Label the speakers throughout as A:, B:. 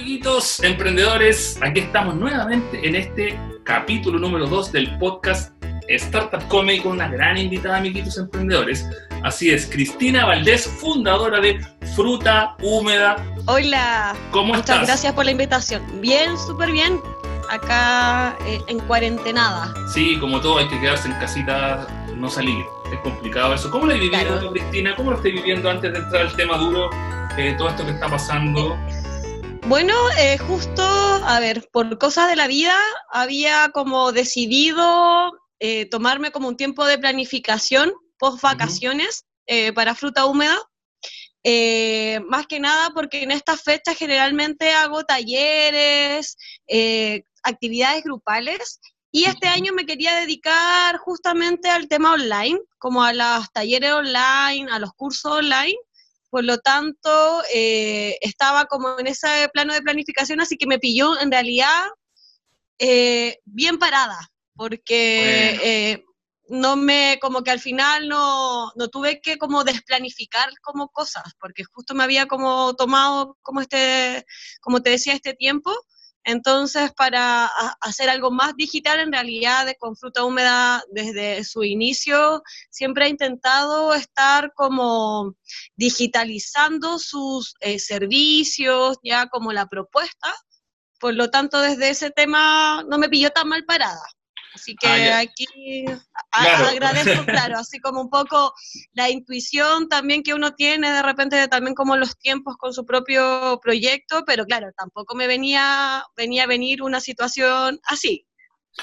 A: amiguitos emprendedores, aquí estamos nuevamente en este capítulo número 2 del podcast Startup Comedy con una gran invitada, amiguitos emprendedores. Así es, Cristina Valdés, fundadora de Fruta Húmeda.
B: Hola.
A: ¿Cómo
B: Muchas
A: estás?
B: gracias por la invitación. Bien, súper bien. Acá eh, en cuarentenada.
A: Sí, como todo, hay que quedarse en casita, no salir. Es complicado eso. ¿Cómo lo has vivido,
B: Claro.
A: Cristina? ¿Cómo lo estás viviendo antes de entrar al tema duro? eh, todo esto que está pasando.
B: Bueno, eh, justo, a ver, por cosas de la vida, había como decidido eh, tomarme como un tiempo de planificación post vacaciones eh, para fruta húmeda. Más que nada porque en estas fechas generalmente hago talleres, actividades grupales y este año me quería dedicar justamente al tema online, como a los talleres online, a los cursos online. Por lo tanto, eh, estaba como en ese plano de planificación, así que me pilló en realidad eh, bien parada, porque
A: Bueno.
B: eh, no me, como que al final no, no tuve que como desplanificar como cosas, porque justo me había como tomado como este, como te decía, este tiempo. Entonces, para hacer algo más digital, en realidad, con fruta húmeda, desde su inicio, siempre he intentado estar como digitalizando sus eh, servicios, ya como la propuesta. Por lo tanto, desde ese tema no me pilló tan mal parada. Así que
A: Ah,
B: aquí
A: Claro.
B: agradezco, claro, así como un poco la intuición también que uno tiene de repente de también como los tiempos con su propio proyecto, pero claro, tampoco me venía, venía a venir una situación así.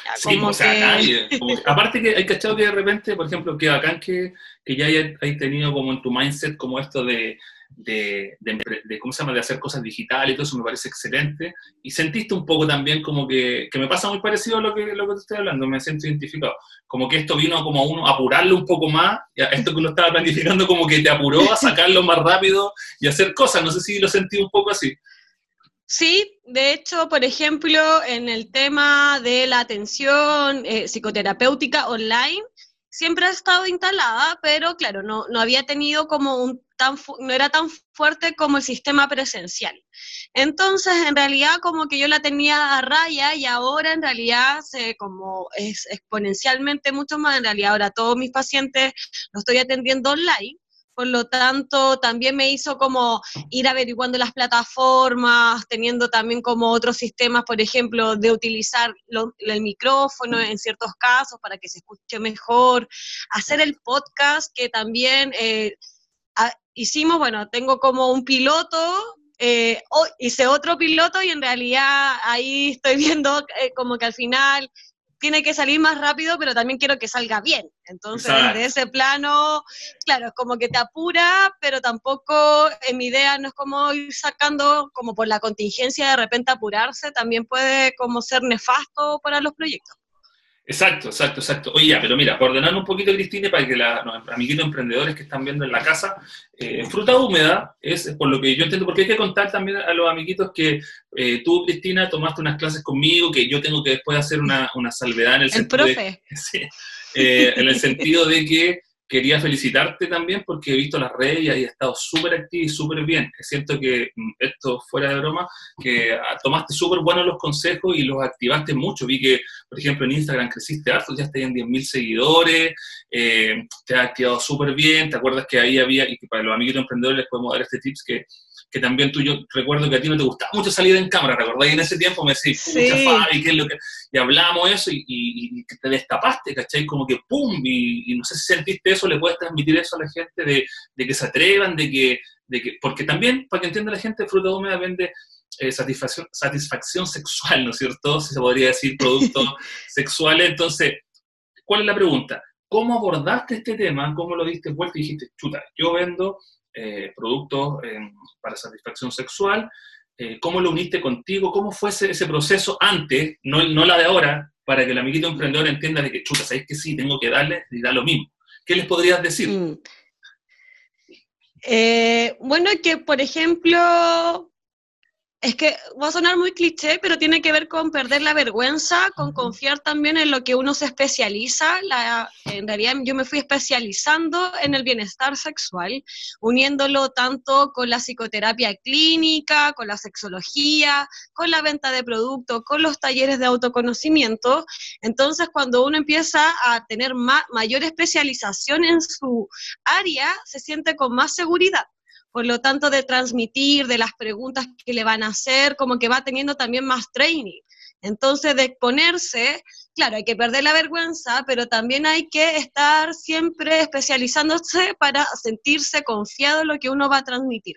B: Ya,
A: Sí,
B: como
A: o sea,
B: que-
A: nadie. Como que- aparte que hay cachado que de repente, por ejemplo, que bacán que, que ya hay, hay tenido como en tu mindset como esto de, de, de de, ¿cómo se llama?, de hacer cosas digitales y todo eso me parece excelente. Y sentiste un poco también como que, que me pasa muy parecido a lo que, lo que te estoy hablando, me siento identificado. Como que esto vino como a uno apurarlo un poco más, esto que uno estaba planificando como que te apuró a sacarlo más rápido y hacer cosas, no sé si lo sentí un poco así.
B: Sí, de hecho, por ejemplo, en el tema de la atención eh, psicoterapéutica online, siempre ha estado instalada, pero claro, no, no había tenido como un no era tan fuerte como el sistema presencial. Entonces, en realidad, como que yo la tenía a raya y ahora en realidad como es exponencialmente mucho más, en realidad ahora todos mis pacientes los estoy atendiendo online. Por lo tanto, también me hizo como ir averiguando las plataformas, teniendo también como otros sistemas, por ejemplo, de utilizar el micrófono en ciertos casos para que se escuche mejor, hacer el podcast que también eh, hicimos, bueno, tengo como un piloto. eh, ho- hice otro piloto y en realidad ahí estoy viendo eh, como que al final tiene que salir más rápido, pero también quiero que salga bien. Entonces,
A: Exacto.
B: desde ese plano, claro, es como que te apura, pero tampoco en mi idea no es como ir sacando, como por la contingencia de repente apurarse, también puede como ser nefasto para los proyectos.
A: Exacto, exacto, exacto. Oye, ya, pero mira, ordenar un poquito, Cristina, para que los amiguitos emprendedores que están viendo en la casa, eh, fruta húmeda es por lo que yo entiendo, porque hay que contar también a los amiguitos que eh, tú, Cristina, tomaste unas clases conmigo, que yo tengo que después hacer una, una salvedad en el
B: El
A: sentido de-
B: profe,
A: Sí. Eh, en el sentido de que quería felicitarte también porque he visto las redes y has estado súper activa y súper bien. Siento que mm, esto fuera de broma, que ah, tomaste súper buenos los consejos y los activaste mucho. Vi que, por ejemplo, en Instagram creciste harto, ya estás en 10.000 seguidores, eh, te has activado súper bien, te acuerdas que ahí había, y que para los amiguitos emprendedores les podemos dar este tips que que también tú, yo recuerdo que a ti no te gustaba mucho salir en cámara, ¿recordás? Y en ese tiempo me decís, pucha,
B: Sí.
A: Fabi, ¿qué es lo que...? Y hablamos eso y, y- y que te destapaste, ¿cachai? Como que ¡pum! Y, y no sé si sentiste eso, le puedes transmitir eso a la gente, de, de que se atrevan, de que, de que... Porque también, para que entienda la gente, Fruta Húmeda vende eh, satisfacción, satisfacción sexual, ¿no es cierto? Si se podría decir productos sexuales. Entonces, ¿cuál es la pregunta? ¿Cómo abordaste este tema? ¿Cómo lo diste vuelta y dijiste, chuta, yo vendo eh, productos eh, para satisfacción sexual? Eh, ¿Cómo lo uniste contigo? ¿Cómo fue ese, proceso antes, no, no la de ahora, para que el amiguito emprendedor entienda de que, chuta, ¿sabes que sí? Tengo que darle y da lo mismo. ¿Qué les podrías decir?
B: Eh, bueno, que por ejemplo, es que va a sonar muy cliché, pero tiene que ver con perder la vergüenza, con confiar también en lo que uno se especializa. La, en realidad yo me fui especializando en el bienestar sexual, uniéndolo tanto con la psicoterapia clínica, con la sexología, con la venta de productos, con los talleres de autoconocimiento. Entonces, cuando uno empieza a tener mayor especialización en su área, se siente con más seguridad por lo tanto de transmitir, de las preguntas que le van a hacer, como que va teniendo también más training. Entonces, de exponerse, claro, hay que perder la vergüenza, pero también hay que estar siempre especializándose para sentirse confiado en lo que uno va a transmitir.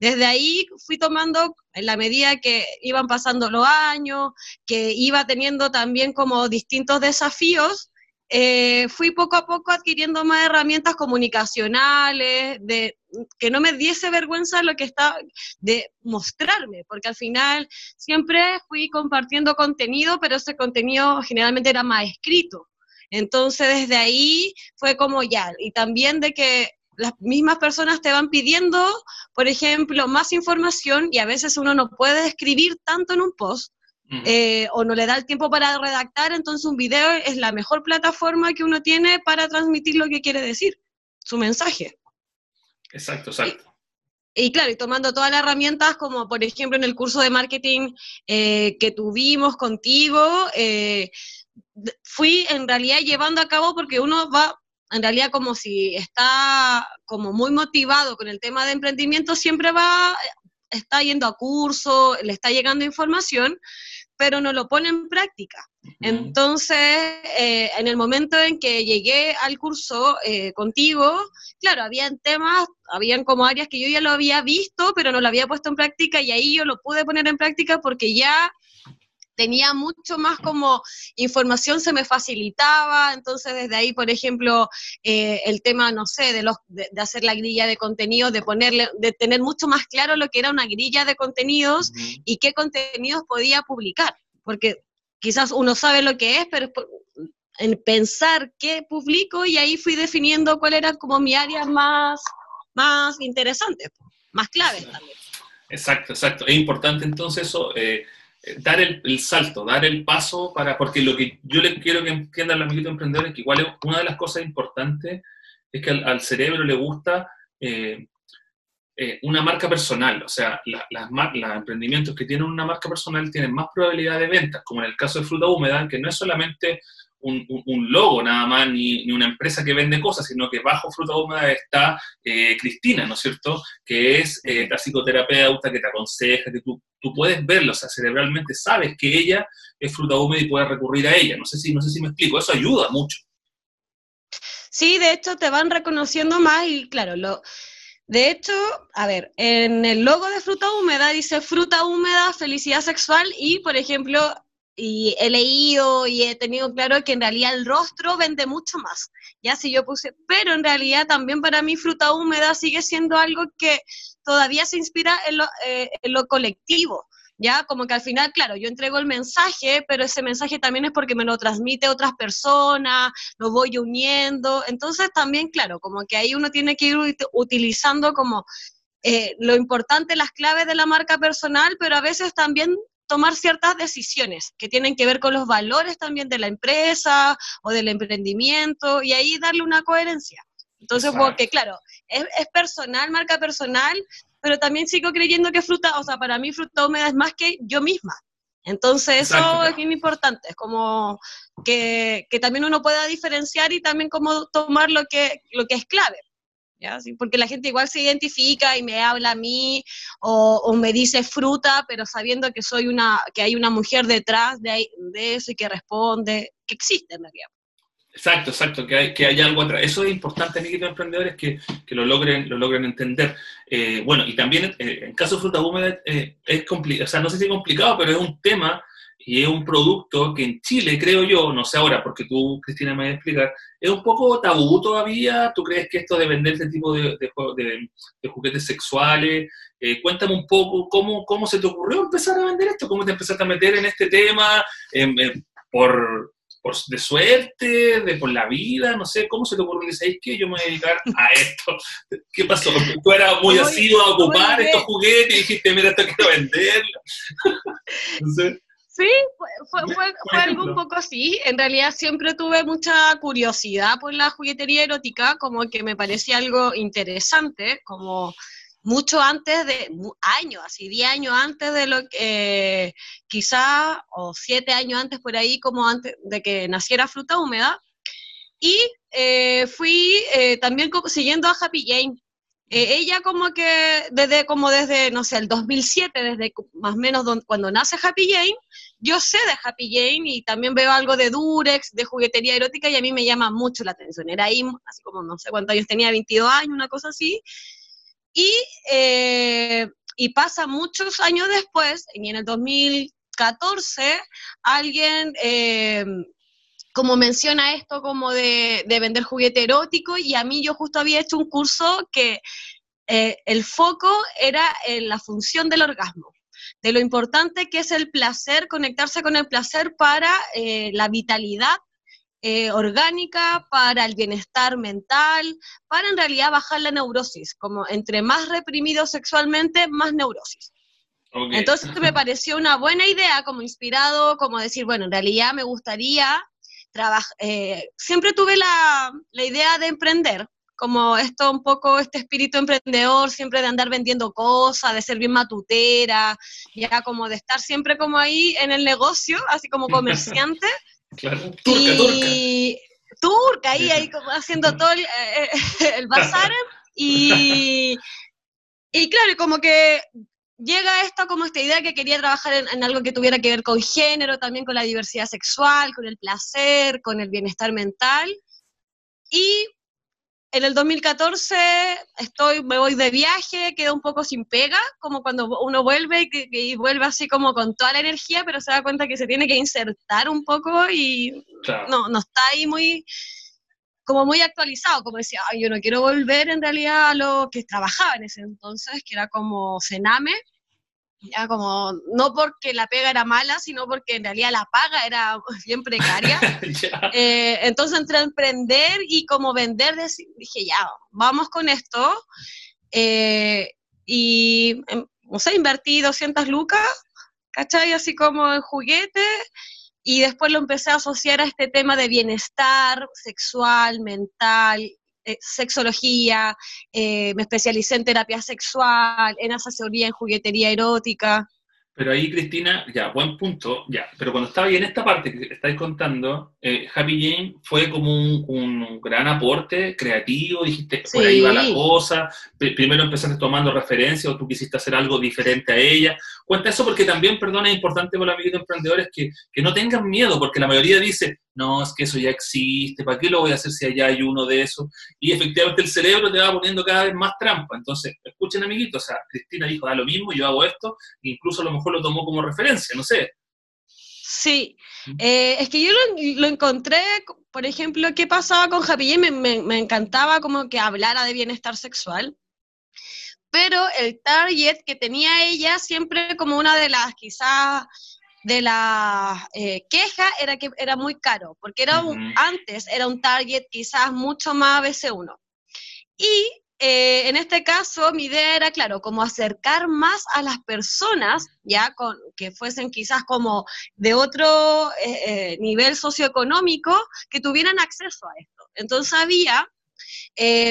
B: Desde ahí fui tomando, en la medida que iban pasando los años, que iba teniendo también como distintos desafíos, eh, fui poco a poco adquiriendo más herramientas comunicacionales, de que no me diese vergüenza lo que está, de mostrarme, porque al final siempre fui compartiendo contenido, pero ese contenido generalmente era más escrito. Entonces desde ahí fue como ya, y también de que las mismas personas te van pidiendo, por ejemplo, más información y a veces uno no puede escribir tanto en un post eh, o no le da el tiempo para redactar, entonces un video es la mejor plataforma que uno tiene para transmitir lo que quiere decir, su mensaje.
A: Exacto, exacto.
B: Y, claro, y tomando todas las herramientas, como por ejemplo en el curso de marketing eh, que tuvimos contigo, eh, fui en realidad llevando a cabo porque uno va, en realidad como si está como muy motivado con el tema de emprendimiento, siempre va, está yendo a curso, le está llegando información, pero no lo pone en práctica. Entonces, eh, en el momento en que llegué al curso eh, contigo, claro, habían temas, habían como áreas que yo ya lo había visto, pero no lo había puesto en práctica y ahí yo lo pude poner en práctica porque ya tenía mucho más como información se me facilitaba, entonces desde ahí, por ejemplo, eh, el tema, no sé, de, los, de, hacer la grilla de contenidos, de ponerle, de tener mucho más claro lo que era una grilla de contenidos y qué contenidos podía publicar, porque quizás uno sabe lo que es, pero en pensar qué publico y ahí fui definiendo cuál era como mi área más, más interesante, más claves también.
A: Exacto, exacto. Es importante entonces eso. Eh, dar el, salto, dar el paso para, porque lo que yo le quiero que entiendan los amiguitos emprendedores es que igual es una de las cosas importantes es que al, cerebro le gusta eh, eh, una marca personal, o sea, los emprendimientos que tienen una marca personal tienen más probabilidad de ventas, como en el caso de Fruta Húmeda, que no es solamente un, logo nada más, ni, una empresa que vende cosas, sino que bajo Fruta Húmeda está eh, Cristina, ¿no es cierto? Que es eh, la psicoterapeuta que te aconseja, que tú, tú puedes verlo, o sea, cerebralmente sabes que ella es Fruta Húmeda y puedes recurrir a ella. No sé si, no sé si me explico, eso ayuda mucho.
B: Sí, de hecho te van reconociendo más y claro, lo, de hecho, a ver, en el logo de fruta húmeda dice fruta húmeda, felicidad sexual y, por ejemplo, y he leído y he tenido claro que en realidad el rostro vende mucho más. Ya si yo puse, pero en realidad también para mí fruta húmeda sigue siendo algo que todavía se inspira en lo, eh, en lo colectivo. Ya, como que al final, claro, yo entrego el mensaje, pero ese mensaje también es porque me lo transmite otras personas, lo voy uniendo. Entonces también, claro, como que ahí uno tiene que ir utilizando como eh, lo importante, las claves de la marca personal, pero a veces también tomar ciertas decisiones que tienen que ver con los valores también de la empresa o del emprendimiento y ahí darle una coherencia. Entonces, porque claro, es, personal, marca personal, pero también sigo creyendo que fruta, o sea, para mí fruta húmeda es más que yo misma. Entonces, eso es bien importante, es como que, que, también uno pueda diferenciar y también como tomar lo que, lo que es clave porque la gente igual se identifica y me habla a mí o, me dice fruta, pero sabiendo que soy una, que hay una mujer detrás de, de eso y que responde, que existe en realidad.
A: Exacto, exacto, que hay, que hay algo atrás. Eso es importante, amiguitos emprendedores, que, que lo, logren, lo logren entender. Eh, bueno, y también eh, en caso de fruta húmeda eh, es complicado, o sea, no sé si es complicado, pero es un tema y es un producto que en Chile, creo yo, no sé ahora, porque tú, Cristina, me vas a explicar, es un poco tabú todavía. ¿Tú crees que esto de vender este tipo de, de, juguetes sexuales? Eh, cuéntame un poco cómo, cómo se te ocurrió empezar a vender esto, cómo te empezaste a meter en este tema, por, de suerte, de por la vida, no sé, ¿cómo se te ocurre? Dices, que yo me voy a dedicar a esto. ¿Qué pasó? Tú eras muy asiduo a ocupar estos juguetes y dijiste, mira, esto quiero venderlo.
B: Sí, fue, fue, fue algo un poco así. En realidad siempre tuve mucha curiosidad por la juguetería erótica, como que me parecía algo interesante, como mucho antes de, años, así 10 años antes de lo que, quizá, o 7 años antes por ahí, como antes de que naciera Fruta Húmeda. Y eh, fui eh, también siguiendo a Happy Jane. Eh, ella como que desde, como desde, no sé, el 2007, desde más o menos cuando nace Happy Jane, yo sé de Happy Jane y también veo algo de Durex, de juguetería erótica y a mí me llama mucho la atención. Era ahí, así como no sé cuántos años tenía, 22 años, una cosa así. Y, eh, pasa muchos años después, y en el 2014, alguien eh, como menciona esto como de, vender juguete erótico, y a mí yo justo había hecho un curso que eh, el foco era en la función del orgasmo de lo importante que es el placer, conectarse con el placer para la vitalidad eh, orgánica para el bienestar mental, para en realidad bajar la neurosis, como entre más reprimido sexualmente, más neurosis. Entonces me pareció una buena idea, como inspirado, como decir, bueno, en realidad me gustaría trabajar, eh, siempre tuve la, la idea de emprender, como esto un poco, este espíritu emprendedor, siempre de andar vendiendo cosas, de ser bien matutera, ya como de estar siempre como ahí en el negocio, así como comerciante,
A: Claro, turca,
B: y... turca. ahí, ahí como haciendo todo el, eh, el bazar. y, y claro, como que llega esto como esta idea que quería trabajar en, en, algo que tuviera que ver con género, también con la diversidad sexual, con el placer, con el bienestar mental. Y en el 2014 estoy, me voy de viaje, quedo un poco sin pega, como cuando uno vuelve y, vuelve así como con toda la energía, pero se da cuenta que se tiene que insertar un poco y no, no está ahí muy, como muy actualizado, como decía, Ay, yo no quiero volver en realidad a lo que trabajaba en ese entonces, que era como Sename, ya como, no porque la pega era mala, sino porque en realidad la paga era bien precaria. eh, entonces entre emprender y como vender, dije, ya, vamos con esto. Eh, y, em, no sé, invertí 200 lucas, ¿cachai? Así como en juguete. Y después lo empecé a asociar a este tema de bienestar sexual, mental, eh, sexología, eh, me especialicé en terapia sexual, en asesoría en juguetería erótica.
A: Pero ahí, Cristina, ya, buen punto, ya. Pero cuando estaba ahí en esta parte que estáis contando, eh, Happy Jane fue como un, gran aporte creativo, dijiste, por ahí va la cosa. Primero empezaste tomando referencia o tú quisiste hacer algo diferente a ella. Cuenta eso porque también, perdón, es importante para los amiguitos emprendedores que, que no tengan miedo, porque la mayoría dice, no, es que eso ya existe, ¿para qué lo voy a hacer si allá hay uno de esos? Y efectivamente el cerebro te va poniendo cada vez más trampa. Entonces, escuchen amiguitos, o sea, Cristina dijo, da lo mismo, yo hago esto, incluso a lo mejor lo tomó como referencia, no sé.
B: Sí, eh, es que yo lo, encontré, por ejemplo, ¿qué pasaba con Happy me, me, encantaba como que hablara de bienestar sexual, pero el target que tenía ella siempre como una de las quizás de la eh, queja era que era muy caro, porque era antes era un target quizás mucho más BC1. Y eh, en este caso mi idea era, claro, como acercar más a las personas, ya con, que fuesen quizás como de otro eh, nivel socioeconómico, que tuvieran acceso a esto. Entonces había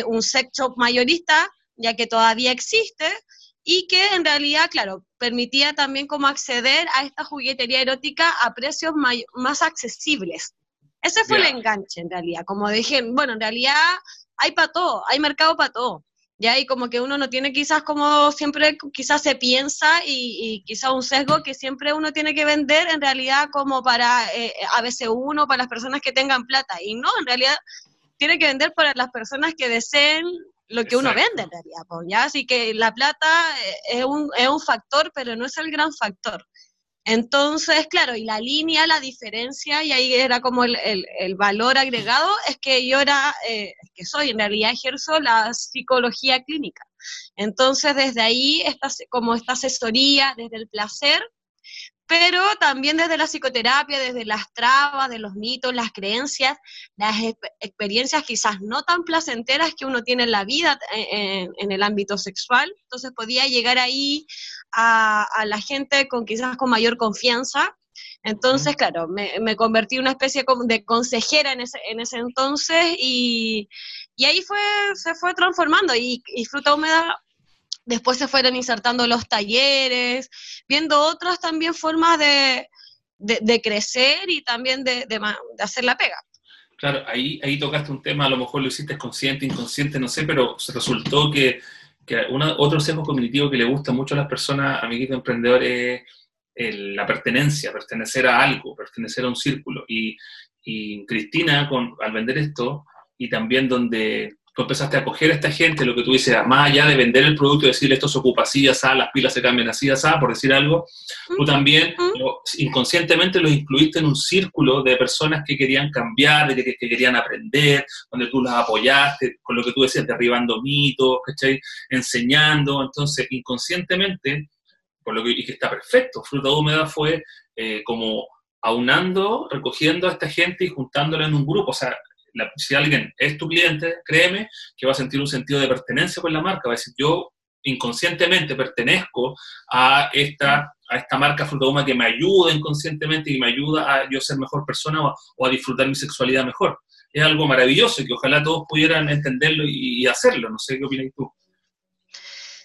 B: un sex shop mayorista, ya que todavía existe, y que en realidad, claro, permitía también como acceder a esta juguetería erótica a precios más accesibles. Ese fue el enganche en realidad, como dije, bueno, en realidad hay para todo, hay mercado para todo. Ya, y como que uno no tiene quizás como siempre, quizás se piensa y, quizás un sesgo que siempre uno tiene que vender en realidad como para eh, a veces uno, para las personas que tengan plata. Y no, en realidad tiene que vender para las personas que deseen lo que uno vende en realidad, ¿ya? Así que la plata eh, es un, es un factor, pero no es el gran factor. Entonces, claro, y la línea, la diferencia, y ahí era como el, el, valor agregado, es que yo era, eh, que soy, en realidad ejerzo la psicología clínica. Entonces, desde ahí, esta, como esta asesoría, desde el placer, pero también desde la psicoterapia, desde las trabas, de los mitos, las creencias, las experiencias quizás no tan placenteras que uno tiene en la vida eh, en, el ámbito sexual. Entonces podía llegar ahí a, la gente con quizás con mayor confianza. Entonces, claro, me, convertí en una especie de consejera en ese, en ese entonces y, y ahí fue, se fue transformando y, y Fruta Húmeda después se fueron insertando los talleres, viendo otras también formas de, crecer y también de, hacer la pega.
A: Claro, ahí, ahí tocaste un tema, a lo mejor lo hiciste consciente, inconsciente, no sé, pero resultó que, que otro sesgo cognitivo que le gusta mucho a las personas, amiguitos emprendedores, es la pertenencia, pertenecer a algo, pertenecer a un círculo. Y, y Cristina, con, al vender esto, y también donde tú empezaste a coger a esta gente, lo que tú dices, más allá de vender el producto y decirle esto se ocupa así, así, las pilas se cambian así, así, por decir algo, tú también inconscientemente los incluiste en un círculo de personas que querían cambiar, de que, querían aprender, donde tú las apoyaste, con lo que tú decías, derribando mitos, ¿cachai? Enseñando, entonces inconscientemente, por lo que, y que está perfecto, Fruta Húmeda fue eh, como aunando, recogiendo a esta gente y juntándola en un grupo, o sea, si alguien es tu cliente, créeme que va a sentir un sentido de pertenencia con la marca, va a decir, yo inconscientemente pertenezco a esta, a esta marca Frutagoma que me ayuda inconscientemente y me ayuda a yo ser mejor persona o, a disfrutar mi sexualidad mejor. Es algo maravilloso y que ojalá todos pudieran entenderlo y, hacerlo. No sé qué opinas tú.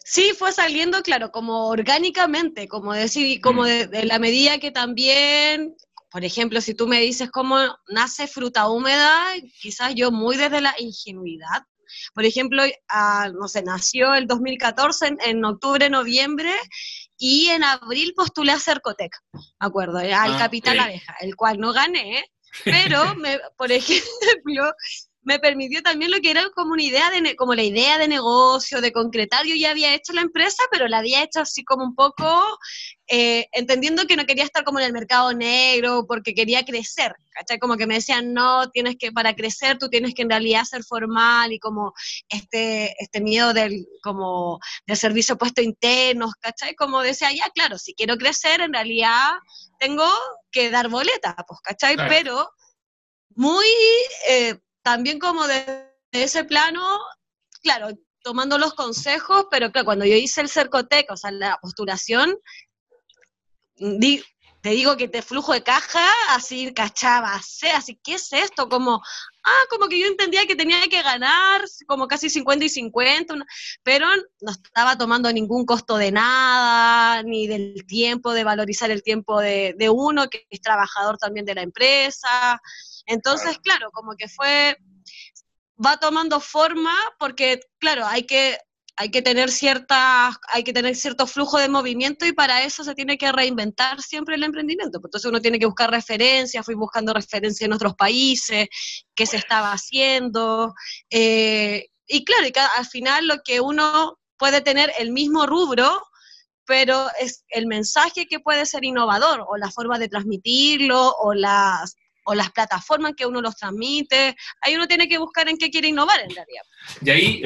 B: Sí, fue saliendo, claro, como orgánicamente, como decir, como mm. de, la medida que también por ejemplo, si tú me dices cómo nace fruta húmeda, quizás yo muy desde la ingenuidad. Por ejemplo, ah, no sé, nació el 2014 en, octubre, noviembre, y en abril postulé a Cercotec, me acuerdo, al ah, Capital Abeja, el cual no gané, pero, me, por ejemplo, me permitió también lo que era como una idea de como la idea de negocio, de concretar. Yo ya había hecho la empresa, pero la había hecho así como un poco eh, entendiendo que no quería estar como en el mercado negro porque quería crecer. ¿Cachai? Como que me decían, no, tienes que, para crecer tú tienes que en realidad ser formal y como este, este miedo del, como del servicio puesto internos, ¿cachai? Como decía, ya, claro, si quiero crecer, en realidad tengo que dar boleta, pues, ¿cachai? Pero muy eh, también como de, ese plano, claro, tomando los consejos, pero claro, cuando yo hice el cercotec, o sea, la postulación, te digo que te flujo de caja, así cachaba, así, ¿qué es esto? Como, ah, como que yo entendía que tenía que ganar como casi 50 y 50, pero no estaba tomando ningún costo de nada, ni del tiempo, de valorizar el tiempo de, de uno, que es trabajador también de la empresa, entonces, claro, como que fue, va tomando forma porque, claro, hay que, hay que tener cierta, hay que tener cierto flujo de movimiento y para eso se tiene que reinventar siempre el emprendimiento. Entonces uno tiene que buscar referencias, fui buscando referencias en otros países, qué se estaba haciendo. Eh, y claro, y al final lo que uno puede tener el mismo rubro, pero es el mensaje que puede ser innovador, o la forma de transmitirlo, o las o las plataformas que uno los transmite. Ahí uno tiene que buscar en qué quiere innovar en realidad.
A: Y ahí,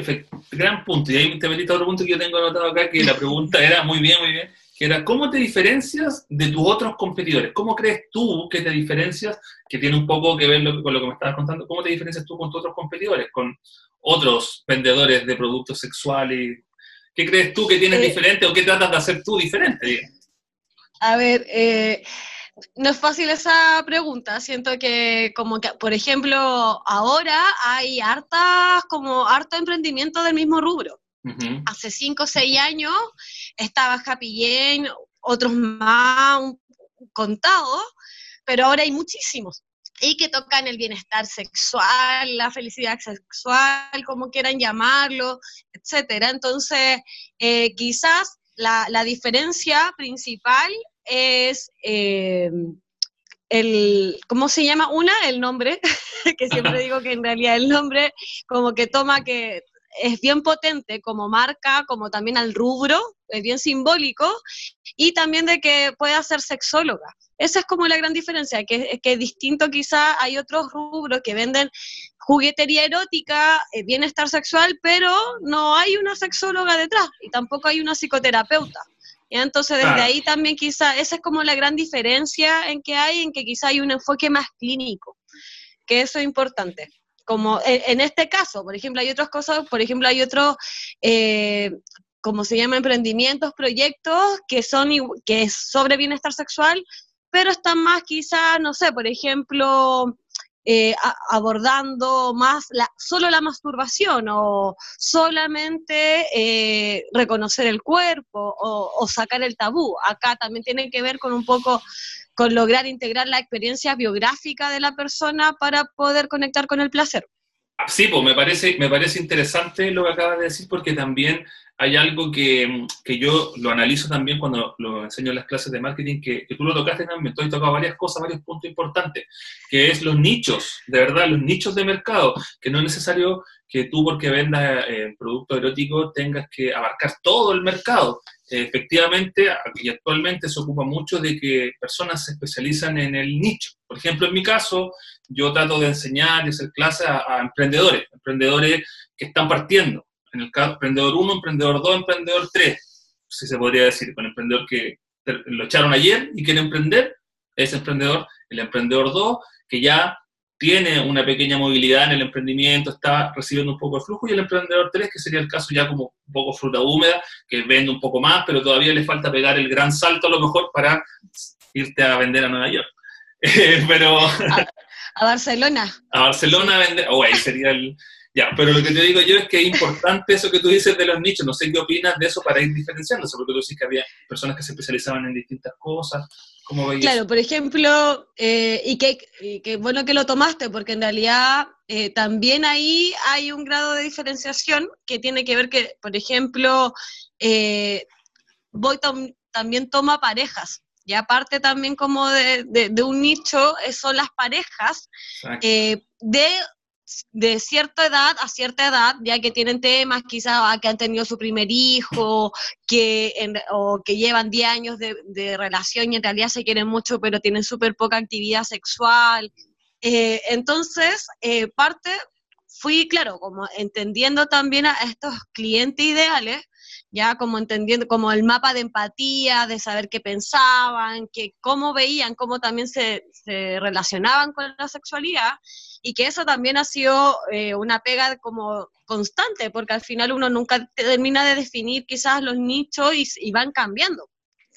A: gran punto, y ahí te metiste otro punto que yo tengo anotado acá, que la pregunta era muy bien, muy bien, que era, ¿cómo te diferencias de tus otros competidores? ¿Cómo crees tú que te diferencias, que tiene un poco que ver con lo que me estabas contando, cómo te diferencias tú con tus otros competidores, con otros vendedores de productos sexuales? ¿Qué crees tú que tienes eh, diferente o qué tratas de hacer tú diferente?
B: A ver, eh, no es fácil esa pregunta. Siento que, como que, por ejemplo, ahora hay hartas, como harto emprendimiento del mismo rubro. Hace cinco o seis años estaba Happy otros más contados, pero ahora hay muchísimos. Y que tocan el bienestar sexual, la felicidad sexual, como quieran llamarlo, etcétera. Entonces, eh, quizás la, la, diferencia principal es eh, el, ¿cómo se llama? Una, el nombre, que siempre digo que en realidad el nombre como que toma que es bien potente como marca, como también al rubro, es bien simbólico, y también de que pueda ser sexóloga. Esa es como la gran diferencia, que, que distinto quizá hay otros rubros que venden juguetería erótica, eh, bienestar sexual, pero no hay una sexóloga detrás y tampoco hay una psicoterapeuta. Y entonces desde ahí también quizá, esa es como la gran diferencia en que hay, en que quizá hay un enfoque más clínico, que eso es importante. Como en, este caso, por ejemplo, hay otras cosas, por ejemplo, hay otros, eh, como se llama, emprendimientos, proyectos que son que es sobre bienestar sexual, pero están más quizá, no sé, por ejemplo, eh, abordando más la, solo la masturbación o solamente eh, reconocer el cuerpo o, sacar el tabú. Acá también tiene que ver con un poco con lograr integrar la experiencia biográfica de la persona para poder conectar con el placer.
A: Sí, pues me parece, me parece interesante lo que acabas de decir porque también hay algo que, que, yo lo analizo también cuando lo enseño en las clases de marketing, que, tú lo tocaste también, tú has tocado varias cosas, varios puntos importantes, que es los nichos, de verdad, los nichos de mercado, que no es necesario que tú porque vendas eh, producto erótico tengas que abarcar todo el mercado. Efectivamente, y actualmente se ocupa mucho de que personas se especializan en el nicho. Por ejemplo, en mi caso, yo trato de enseñar y hacer clases a emprendedores, emprendedores que están partiendo en el caso emprendedor 1, emprendedor 2, emprendedor 3, si se podría decir, con emprendedor que lo echaron ayer y quiere emprender, ese emprendedor, el emprendedor 2, que ya tiene una pequeña movilidad en el emprendimiento, está recibiendo un poco de flujo, y el emprendedor 3, que sería el caso ya como un poco fruta húmeda, que vende un poco más, pero todavía le falta pegar el gran salto a lo mejor para irte a vender a Nueva York. pero...
B: A, Barcelona.
A: A Barcelona vender, oh, ahí sería el, ya, pero lo que te digo yo es que es importante eso que tú dices de los nichos. No sé qué opinas de eso para ir diferenciándose, porque tú dices que había personas que se especializaban en distintas cosas. ¿Cómo veis
B: claro, por ejemplo, eh, y, que, bueno que lo tomaste, porque en realidad eh, también ahí hay un grado de diferenciación que tiene que ver que, por ejemplo, eh, Voy también toma parejas. Y aparte también como de, de, un nicho son las parejas de de cierta edad a cierta edad, ya que tienen temas quizás ah, que han tenido su primer hijo, que o que llevan 10 años de, relación y en realidad se quieren mucho, pero tienen súper poca actividad sexual. Eh, entonces, eh, parte, fui, claro, como entendiendo también a estos clientes ideales, ya como entendiendo, como el mapa de empatía, de saber qué pensaban, que cómo veían, cómo también se, se relacionaban con la sexualidad, y que eso también ha sido eh, una pega como constante, porque al final uno nunca termina de definir quizás los nichos y, van cambiando.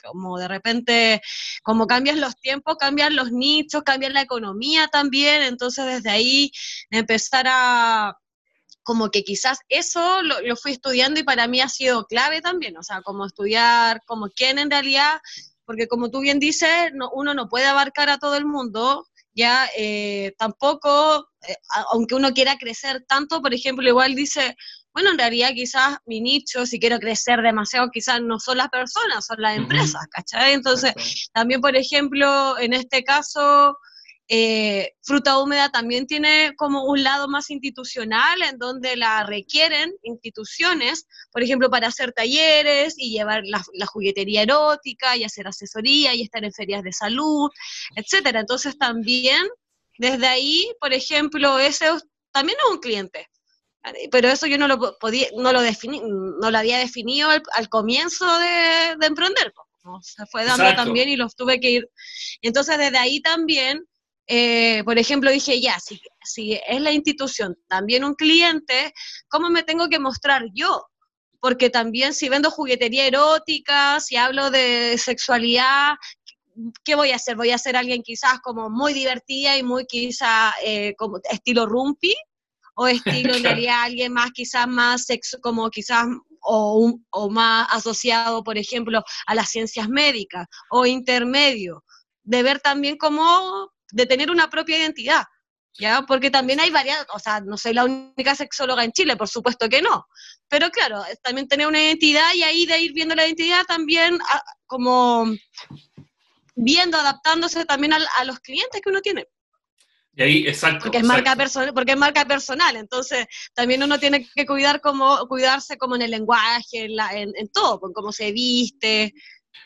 B: Como de repente, como cambian los tiempos, cambian los nichos, cambian la economía también, entonces desde ahí empezar a, como que quizás eso lo, lo, fui estudiando y para mí ha sido clave también, o sea, como estudiar como quién en realidad, porque como tú bien dices, no, uno no puede abarcar a todo el mundo, ya eh, tampoco, eh, aunque uno quiera crecer tanto, por ejemplo, igual dice, bueno, en realidad quizás mi nicho, si quiero crecer demasiado, quizás no son las personas, son las empresas, ¿cachai? Entonces, también, por ejemplo, en este caso, eh, fruta húmeda también tiene como un lado más institucional en donde la requieren instituciones, por ejemplo, para hacer talleres y llevar la, juguetería erótica y hacer asesoría y estar en ferias de salud, etcétera. Entonces también desde ahí, por ejemplo, ese también es un cliente. Pero eso yo no lo podía, no lo definí, no lo había definido al, comienzo de, emprender, se fue dando también y los tuve que ir. Entonces desde ahí también eh, por ejemplo, dije, ya, si, si es la institución también un cliente, ¿cómo me tengo que mostrar yo? Porque también si vendo juguetería erótica, si hablo de sexualidad, ¿qué voy a hacer? ¿Voy a ser alguien quizás como muy divertida y muy quizás eh, como estilo rumpi? ¿O estilo en realidad alguien más quizás más sexo, como quizás o, o más asociado, por ejemplo, a las ciencias médicas o intermedio? De ver también cómo de tener una propia identidad, ¿ya? Porque también hay varias, o sea, no soy la única sexóloga en Chile, por supuesto que no, pero claro, también tener una identidad y ahí de ir viendo la identidad también ah, como viendo, adaptándose también a, los clientes que uno tiene.
A: Y ahí, exacto.
B: Porque es, Marca personal, porque es marca personal, entonces también uno tiene que cuidar como, cuidarse como en el lenguaje, en, en todo, con cómo se viste,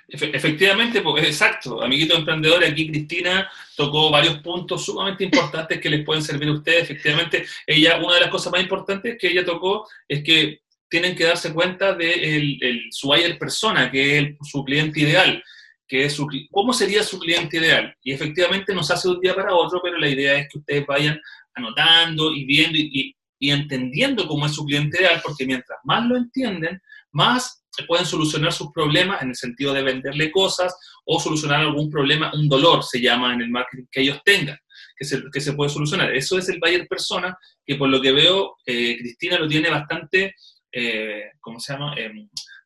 A: Efectivamente, pues, exacto. Amiguito emprendedor, aquí Cristina tocó varios puntos sumamente importantes que les pueden servir a ustedes. Efectivamente, ella, una de las cosas más importantes que ella tocó es que tienen que darse cuenta de el, su buyer persona, que es su cliente ideal, que es su, cómo sería su cliente ideal. Y efectivamente nos hace de un día para otro, pero la idea es que ustedes vayan anotando y viendo y, y entendiendo cómo es su cliente ideal, porque mientras más lo entienden, más pueden solucionar sus problemas en el sentido de venderle cosas o solucionar algún problema, un dolor se llama en el marketing que ellos tengan, que se, que se puede solucionar. Eso es el buyer persona, que por lo que veo, eh, Cristina lo tiene bastante, eh, ¿cómo se llama?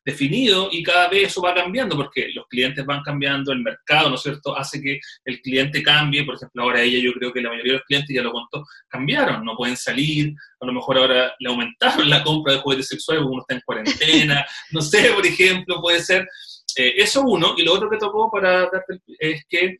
A: Definido y cada vez eso va cambiando porque los clientes van cambiando, el mercado, ¿no es cierto?, hace que el cliente cambie. Por ejemplo, ahora ella, yo creo que la mayoría de los clientes, ya lo contó, cambiaron, no pueden salir, a lo mejor ahora le aumentaron la compra de juguetes sexuales porque uno está en cuarentena, no sé, por ejemplo, puede ser. Eh, eso uno, y lo otro que tocó para darte es que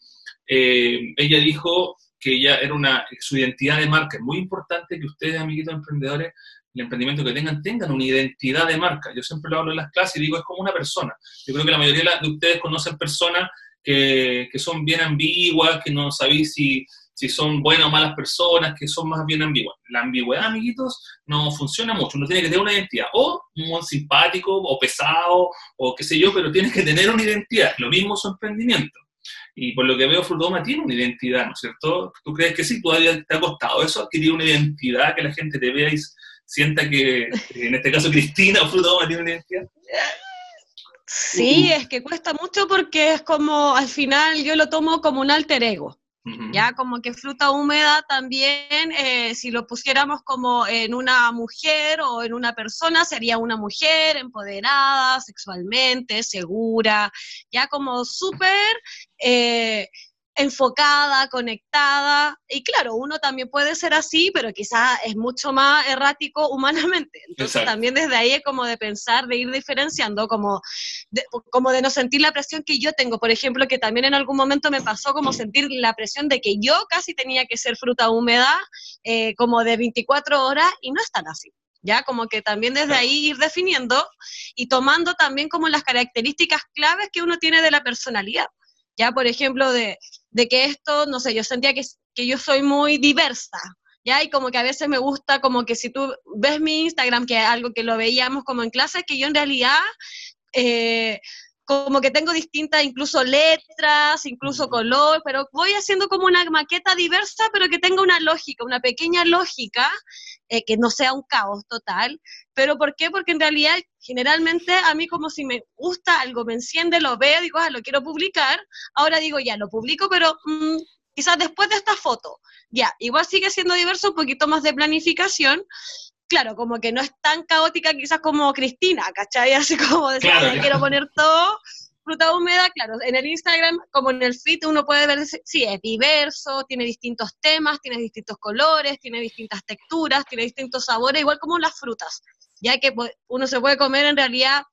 A: eh, ella dijo que ella era una, su identidad de marca es muy importante que ustedes, amiguitos emprendedores, el emprendimiento que tengan, tengan una identidad de marca. Yo siempre lo hablo en las clases y digo, es como una persona. Yo creo que la mayoría de ustedes conocen personas que, que son bien ambiguas, que no sabéis si, si son buenas o malas personas, que son más bien ambiguas. La ambigüedad, amiguitos, no funciona mucho. Uno tiene que tener una identidad, o un simpático, o pesado, o qué sé yo, pero tienes que tener una identidad. Lo mismo su emprendimiento. Y por lo que veo, Frutoma tiene una identidad, ¿no es cierto? ¿Tú crees que sí? ¿Todavía te ha costado eso, adquirir una identidad, que la gente te vea y sienta que, en este caso Cristina o Fruta tiene una identidad?
B: Sí, es que cuesta mucho porque es como, al final yo lo tomo como un alter ego. Ya como que fruta húmeda también, eh, si lo pusiéramos como en una mujer o en una persona, sería una mujer empoderada sexualmente, segura, ya como súper eh, enfocada, conectada. Y claro, uno también puede ser así, pero quizás es mucho más errático humanamente. Entonces también desde ahí es como de pensar, de ir diferenciando, como de, como de no sentir la presión que yo tengo. Por ejemplo, que también en algún momento me pasó como sentir la presión de que yo casi tenía que ser fruta húmeda, eh, como de 24 horas, y no es tan así. ¿ya? Como que también desde ahí ir definiendo y tomando también como las características claves que uno tiene de la personalidad. Ya, por ejemplo, de, de que esto, no sé, yo sentía que, que yo soy muy diversa, ¿ya? Y como que a veces me gusta, como que si tú ves mi Instagram, que es algo que lo veíamos como en clase, que yo en realidad eh, como que tengo distintas incluso letras, incluso color, pero voy haciendo como una maqueta diversa, pero que tenga una lógica, una pequeña lógica, eh, que no sea un caos total. ¿Pero por qué? Porque en realidad generalmente a mí como si me gusta algo, me enciende, lo veo, digo, ah, lo quiero publicar, ahora digo, ya, lo publico, pero mm, quizás después de esta foto, ya, igual sigue siendo diverso, un poquito más de planificación, claro, como que no es tan caótica quizás como Cristina, ¿cachai? Así como decir, quiero poner todo, fruta húmeda, claro, en el Instagram como en el feed uno puede ver, sí, es diverso, tiene distintos temas, tiene distintos colores, tiene distintas texturas, tiene distintos sabores, igual como las frutas, ya que uno se puede comer en realidad,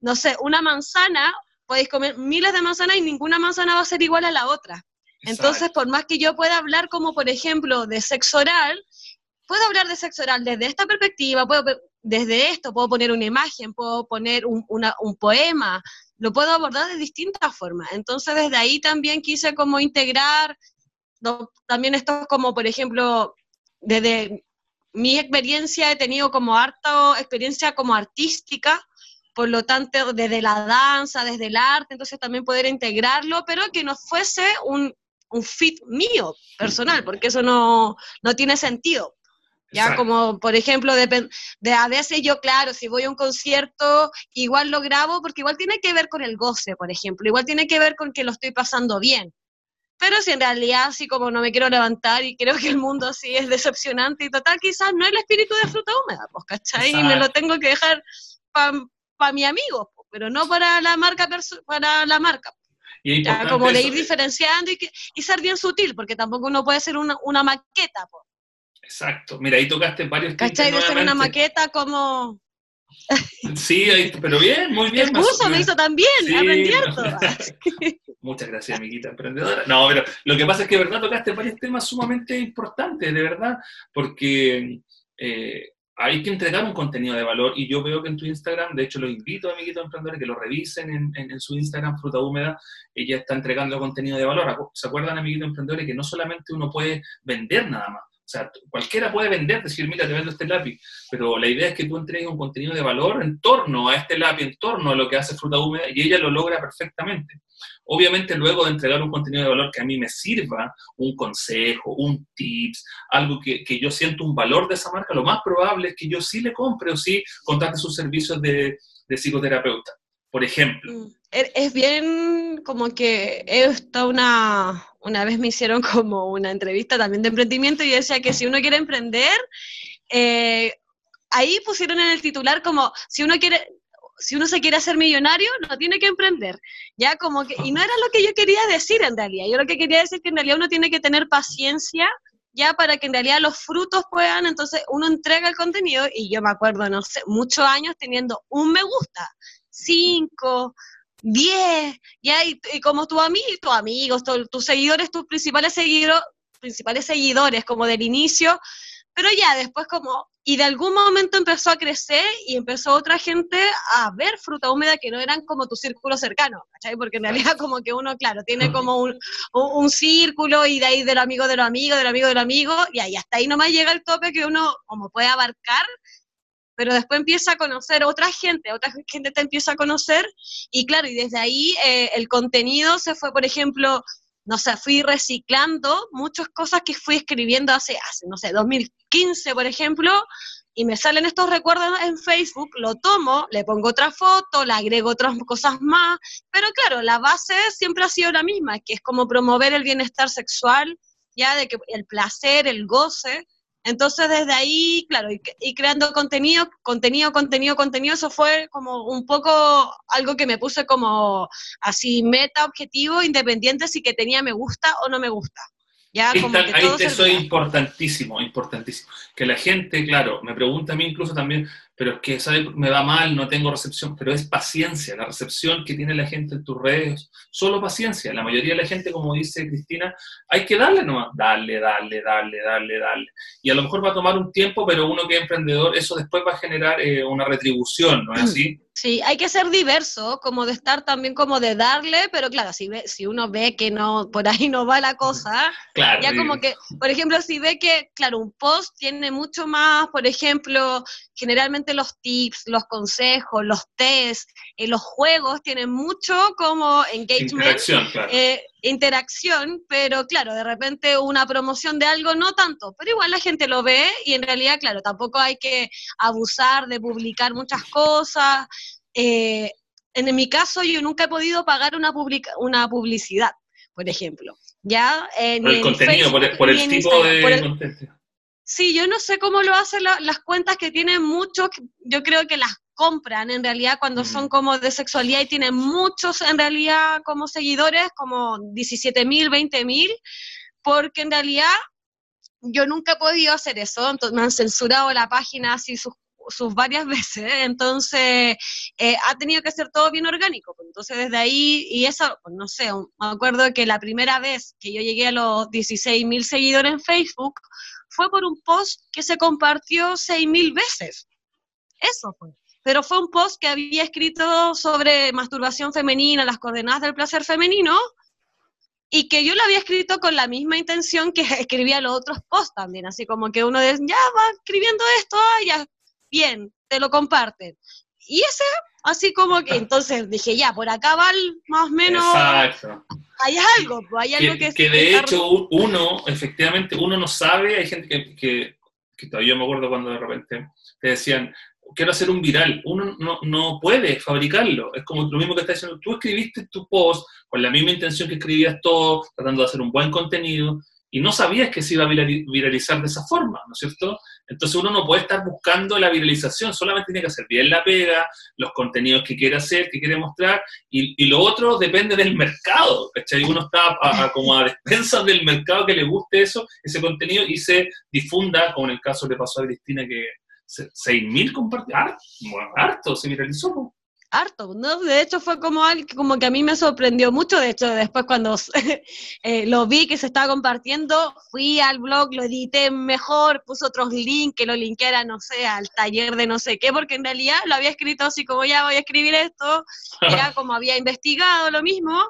B: no sé, una manzana, podéis comer miles de manzanas y ninguna manzana va a ser igual a la otra. Entonces, por más que yo pueda hablar como, por ejemplo, de sexo oral, puedo hablar de sexo oral desde esta perspectiva, puedo, desde esto, puedo poner una imagen, puedo poner un, poema, lo puedo abordar de distintas formas. Entonces, desde ahí también quise como integrar, también esto como, por ejemplo, desde mi experiencia he tenido como harta experiencia como artística, por lo tanto, desde la danza, desde el arte, entonces también poder integrarlo, pero que no fuese un, un fit mío, personal, porque eso no, no tiene sentido. Ya como, por ejemplo, de, de, a veces yo, claro, si voy a un concierto, igual lo grabo porque igual tiene que ver con el goce, por ejemplo, igual tiene que ver con que lo estoy pasando bien. Pero si en realidad así como no me quiero levantar y creo que el mundo así es decepcionante y total, quizás no es el espíritu de fruta húmeda, pues, ¿cachai? Y me lo tengo que dejar para mi amigo, pero no para la marca, para la marca. Y como de ir diferenciando y, y, ser bien sutil, porque tampoco uno puede ser una, una maqueta, pues.
A: Exacto. Mira, ahí tocaste varios
B: ¿Cachai? De ser una maqueta como...
A: Sí, pero bien, muy bien.
B: El curso me hizo también, aprendí
A: Muchas gracias, amiguita emprendedora. No, pero lo que pasa es que, de verdad, tocaste varios temas sumamente importantes, de verdad, porque eh, hay que entregar un contenido de valor y yo veo que en tu Instagram, de hecho, los invito, amiguitos emprendedores, que lo revisen en, en, su Instagram, Fruta Húmeda, ella está entregando contenido de valor. ¿Se acuerdan, amiguitos emprendedores, que no solamente uno puede vender nada más, sea, cualquiera puede vender, decir, mira, te vendo este lápiz, pero la idea es que tú entregues un contenido de valor en torno a este lápiz, en torno a lo que hace fruta húmeda, y ella lo logra perfectamente. Obviamente, luego de entregar un contenido de valor que a mí me sirva, un consejo, un tips, algo que, que yo siento un valor de esa marca, lo más probable es que yo sí le compre o sí contacte sus servicios de, de psicoterapeuta, por ejemplo. Mm,
B: es bien como que esta una, una vez me hicieron como una entrevista también de emprendimiento y decía que si uno quiere emprender, eh, ahí pusieron en el titular como si uno quiere, si uno se quiere hacer millonario, no tiene que emprender. Ya como que, y no era lo que yo quería decir en realidad. Yo lo que quería decir es que en realidad uno tiene que tener paciencia ya para que en realidad los frutos puedan, entonces uno entrega el contenido y yo me acuerdo, no sé, muchos años teniendo un me gusta, cinco, diez, ya, y, como tu amigo, tus amigos, tus seguidores, tus principales seguidores, principales seguidores como del inicio, pero ya después como, y de algún momento empezó a crecer y empezó otra gente a ver fruta húmeda que no eran como tu círculo cercano, ¿cachai? Porque en realidad como que uno, claro, tiene como un, un, círculo y de ahí del amigo de los amigos, del amigo del amigo, y ahí hasta ahí nomás llega el tope que uno como puede abarcar, pero después empieza a conocer otra gente, otra gente te empieza a conocer, y claro, y desde ahí eh, el contenido se fue, por ejemplo, no sé, fui reciclando muchas cosas que fui escribiendo hace, hace, no sé, 2015, por ejemplo, y me salen estos recuerdos en Facebook, lo tomo, le pongo otra foto, le agrego otras cosas más, pero claro, la base siempre ha sido la misma, que es como promover el bienestar sexual, ya de que el placer, el goce, entonces desde ahí, claro, y, creando contenido, contenido, contenido, contenido, eso fue como un poco algo que me puse como así meta, objetivo, independiente si que tenía me gusta o no me gusta.
A: Ya, como que ahí eso es importantísimo, importantísimo. Que la gente, claro, me pregunta a mí incluso también, pero es que ¿sabe? me va mal, no tengo recepción, pero es paciencia, la recepción que tiene la gente en tus redes, solo paciencia. La mayoría de la gente, como dice Cristina, hay que darle nomás, darle, darle, darle, darle, darle. Y a lo mejor va a tomar un tiempo, pero uno que es emprendedor, eso después va a generar eh, una retribución, ¿no es así?
B: Sí, hay que ser diverso, como de estar también como de darle, pero claro, si ve, si uno ve que no, por ahí no va la cosa, ya como que, por ejemplo, si ve que, claro, un post tiene mucho más, por ejemplo, generalmente los tips, los consejos, los tests, eh, los juegos tienen mucho como engagement, interacción, eh, interacción, pero claro, de repente una promoción de algo no tanto, pero igual la gente lo ve y en realidad, claro, tampoco hay que abusar de publicar muchas cosas. Eh, en mi caso, yo nunca he podido pagar una, una publicidad, por ejemplo. ¿ya?
A: por el contenido, por el, tipo de.
B: Sí, yo no sé cómo lo hacen las cuentas que tienen muchos, yo creo que las compran en realidad cuando son como de sexualidad y tienen muchos en realidad como seguidores, como 17 mil, 20 mil, porque en realidad yo nunca he podido hacer eso, entonces me han censurado la página así sus, varias veces, entonces eh, ha tenido que ser todo bien orgánico, pues, entonces desde ahí, y eso, pues, no sé, me acuerdo que la primera vez que yo llegué a los 16 mil seguidores en Facebook, fue por un post que se compartió seis mil veces. Eso fue. Pero fue un post que había escrito sobre masturbación femenina, las coordenadas del placer femenino, y que yo lo había escrito con la misma intención que escribía los otros posts también, así como que uno dice, ya va escribiendo esto, ya, bien, te lo comparten. Y ese, así como que, entonces dije, ya, por acá va más o menos... Exacto. hay algo, pues, hay algo que...
A: Que, de hecho uno, efectivamente, uno no sabe, hay gente que, que, que, todavía me acuerdo cuando de repente te decían, quiero hacer un viral, uno no, no puede fabricarlo, es como lo mismo que estás diciendo, tú escribiste tu post con la misma intención que escribías todo, tratando de hacer un buen contenido, y no sabías que se iba a viralizar de esa forma, ¿no es cierto? Entonces uno no puede estar buscando la viralización, solamente tiene que hacer bien la pega, los contenidos que quiere hacer, que quiere mostrar, y, lo otro depende del mercado, ¿cachai? Uno está como a despensas del mercado que le guste eso, ese contenido, y se difunda, como en el caso le pasó a Cristina, que 6.000 compartidos, harto, se viralizó
B: harto, ¿no? De hecho fue como algo como que a mí me sorprendió mucho, de hecho después cuando eh, lo vi que se estaba compartiendo, fui al blog, lo edité mejor, puse otros links, que lo linkeara, no sé, al taller de no sé qué, porque en realidad lo había escrito así como ya voy a escribir esto, era como había investigado lo mismo,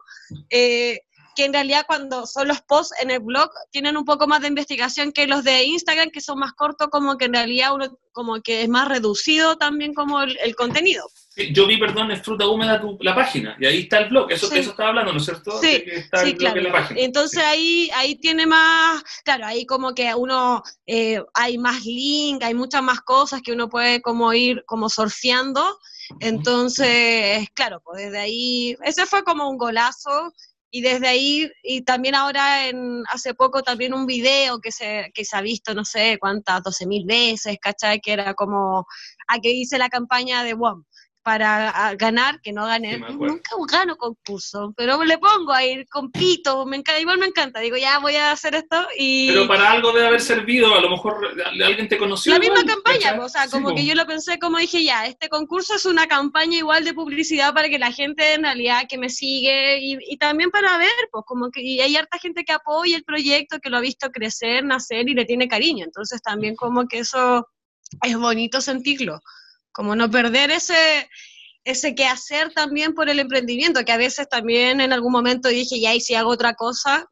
B: eh, que en realidad cuando son los posts en el blog tienen un poco más de investigación que los de Instagram, que son más cortos, como que en realidad uno como que es más reducido también como el, contenido.
A: Yo vi, perdón, es Fruta Húmeda tu, la página, y ahí está el blog, eso, eso estaba hablando, ¿no es cierto?
B: Sí, sí claro. Entonces ahí, ahí tiene más, claro, ahí como que uno, eh, hay más link, hay muchas más cosas que uno puede como ir como surfeando, entonces, claro, pues desde ahí, ese fue como un golazo y desde ahí, y también ahora en hace poco también un video que se, que se ha visto, no sé cuántas, 12 mil veces, ¿cachai? Que era como, a que hice la campaña de WOM para ganar, que no gané, nunca gano concurso, pero le pongo ahí, compito, me encanta, igual me encanta, digo, ya voy a hacer esto y...
A: Pero para algo debe haber servido, a lo mejor alguien te conoció.
B: La misma campaña, o sea, como que yo lo pensé como dije, ya, este concurso es una campaña igual de publicidad para que la gente en realidad que me sigue y, y también para ver, pues como que y hay harta gente que apoya el proyecto, que lo ha visto crecer, nacer y le tiene cariño, entonces también como que eso es bonito sentirlo como no perder ese, ese hacer también por el emprendimiento, que a veces también en algún momento dije, ya, y si hago otra cosa,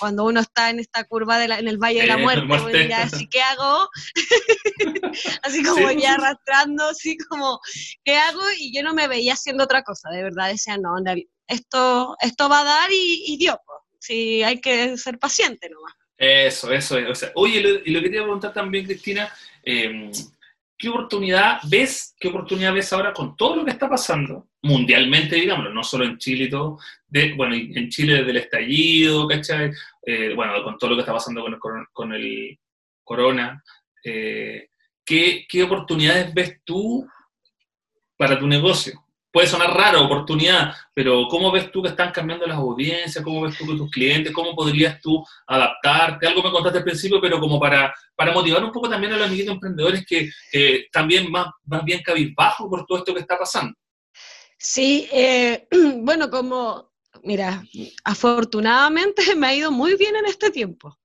B: cuando uno está en esta curva de en el Valle de la Muerte, pues, ya, así que hago, así como ya arrastrando, así como, ¿qué hago? Y yo no me veía haciendo otra cosa, de verdad, decía, no, esto, esto va a dar y, y Dios, pues, si hay que ser paciente nomás.
A: Eso, eso, o sea, oye, y lo que te iba a preguntar también, Cristina, eh, ¿qué oportunidad ves, qué oportunidad ves ahora con todo lo que está pasando mundialmente, digamos, no solo en Chile y todo, de, bueno, en Chile desde el estallido, ¿cachai? Eh, bueno, con todo lo que está pasando con el, con el corona, eh, ¿qué, ¿qué oportunidades ves tú para tu negocio? Puede sonar raro, oportunidad, pero ¿cómo ves tú que están cambiando las audiencias? ¿Cómo ves tú que tus clientes? ¿Cómo podrías tú adaptarte? Algo me contaste al principio, pero como para, para motivar un poco también a los amiguitos emprendedores que también más, más bien cabizbajo por todo esto que está pasando.
B: Sí, eh, bueno, como, mira, afortunadamente me ha ido muy bien en este tiempo.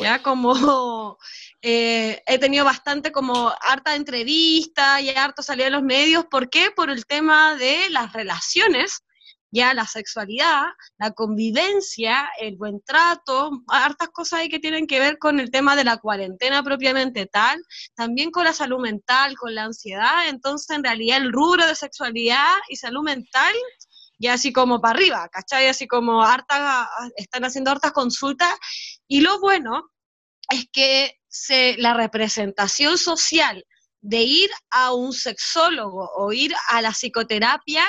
B: Ya como eh, he tenido bastante como harta entrevista y harto salir en los medios. ¿Por qué? Por el tema de las relaciones, ya la sexualidad, la convivencia, el buen trato, hartas cosas ahí que tienen que ver con el tema de la cuarentena propiamente tal, también con la salud mental, con la ansiedad. Entonces, en realidad, el rubro de sexualidad y salud mental ya así como para arriba, ¿cachai? Así como harta, están haciendo hartas consultas. Y lo bueno es que se, la representación social de ir a un sexólogo o ir a la psicoterapia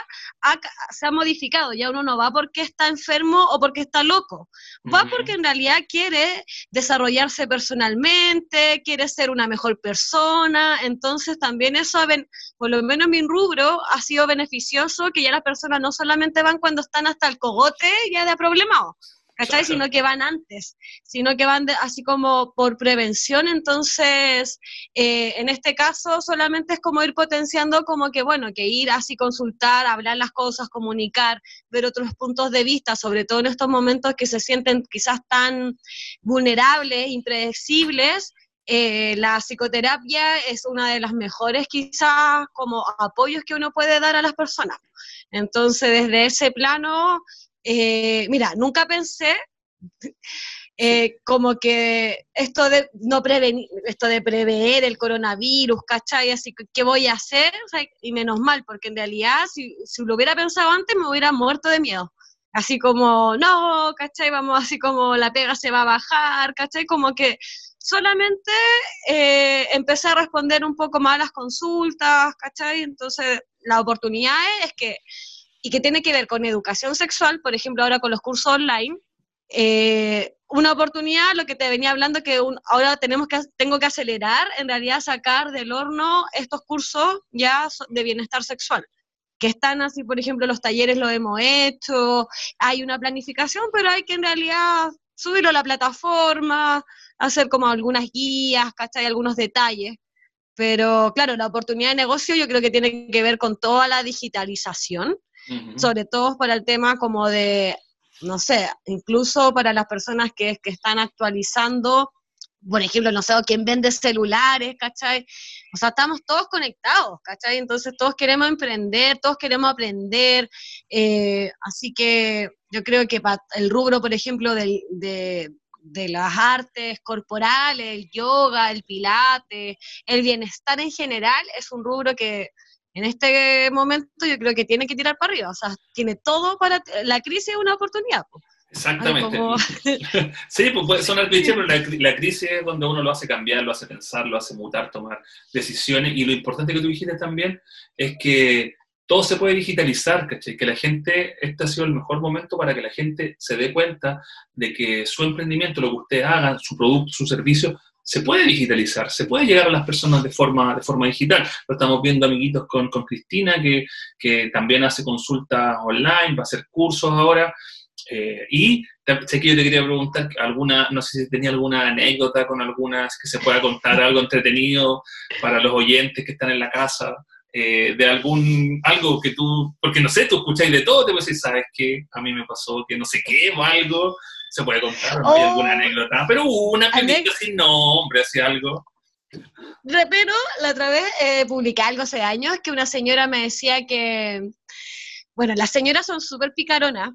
B: se ha modificado. Ya uno no va porque está enfermo o porque está loco. Va porque en realidad quiere desarrollarse personalmente, quiere ser una mejor persona. Entonces también eso, por lo menos en mi rubro, ha sido beneficioso que ya las personas no solamente van cuando están hasta el cogote ya de problemado, ¿cachai? Sino que van antes, sino que van así como por prevención, entonces eh, en este caso solamente es como ir potenciando como que, bueno, que ir así consultar, hablar las cosas, comunicar, ver otros puntos de vista, sobre todo en estos momentos que se sienten quizás tan vulnerables, impredecibles, eh, la psicoterapia es una de las mejores quizás como apoyos que uno puede dar a las personas. Entonces, desde ese plano, eh, mira, nunca pensé eh, como que esto de no prevenir, esto de prever el coronavirus, ¿cachai? Así que, ¿qué voy a hacer? y menos mal, porque en realidad, si, si, lo hubiera pensado antes, me hubiera muerto de miedo. Así como, no, ¿cachai? Vamos, así como la pega se va a bajar, ¿cachai? Como que solamente eh, empecé a responder un poco más a las consultas, ¿cachai? Entonces, la oportunidad es que y que tiene que ver con educación sexual, por ejemplo, ahora con los cursos online, eh, una oportunidad, lo que te venía hablando, que ahora tenemos que, tengo que acelerar, en realidad sacar del horno estos cursos ya de bienestar sexual, que están así, por ejemplo, los talleres lo hemos hecho, hay una planificación, pero hay que en realidad subirlo a la plataforma, hacer como algunas guías, ¿cachai? Algunos detalles. Pero claro, la oportunidad de negocio yo creo que tiene que ver con toda la digitalización sobre todo para el tema como de, no sé, incluso para las personas que, que están actualizando por ejemplo, no sé, quién vende celulares, ¿cachai? O sea, estamos todos conectados, ¿cachai? Entonces todos queremos emprender, todos queremos aprender, eh, así que yo creo que el rubro, por ejemplo, de, de las artes corporales, el yoga, el pilate, el bienestar en general, es un rubro que en este momento yo creo que tiene que tirar para arriba, o sea, tiene todo para... La crisis es una oportunidad.
A: Exactamente. sí, pues puede sonar cliché, pero la, crisis es donde uno lo hace cambiar, lo hace pensar, lo hace mutar, tomar decisiones. Y lo importante que tú dijiste también es que todo se puede digitalizar, ¿cachai? Que la gente, este ha sido el mejor momento para que la gente se dé cuenta de que su emprendimiento, lo que ustedes hagan, su producto, su servicio, se puede digitalizar, se puede llegar a las personas de forma, de forma digital. Lo estamos viendo, amiguitos, con, con Cristina, que, que también hace consultas online, va a hacer cursos ahora. Eh, y sé que yo te quería preguntar alguna, no sé si tenía alguna anécdota con algunas que se pueda contar algo entretenido para los oyentes que están en la casa, eh, de algún, algo que tú, porque no sé, tú escucháis de todo, te puedes decir, sabes que a mí me pasó que no sé qué o algo, se puede contar, no hay alguna oh. anécdota, pero una que sin nombre, así algo.
B: Pero la otra vez eh, publiqué algo hace años que una señora me decía que, bueno, las señoras son súper picaronas,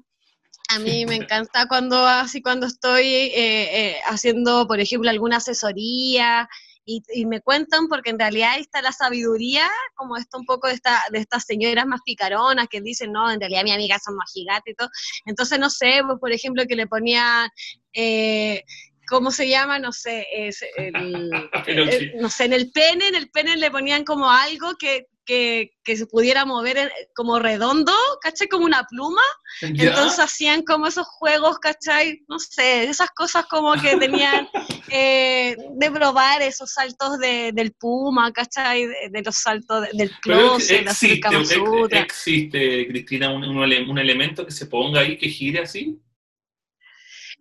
B: a mí me encanta cuando así cuando estoy eh, eh, haciendo, por ejemplo, alguna asesoría y, me cuentan porque en realidad ahí está la sabiduría, como esto un poco de, esta, de estas señoras más picaronas que dicen, no, en realidad mi amiga son más gigantes y todo. Entonces, no sé, pues, por ejemplo, que le ponía... Eh, ¿cómo se llama? No sé, es no sé, en el pene, en el pene le ponían como algo que que, se pudiera mover como redondo, ¿cachai? Como una pluma. Entonces hacían como esos juegos, ¿cachai? No sé, esas cosas como que tenían eh, de probar esos saltos del puma, ¿cachai? De, los saltos del closet,
A: existe, existe, Cristina, un, un elemento que se ponga ahí, que gire así.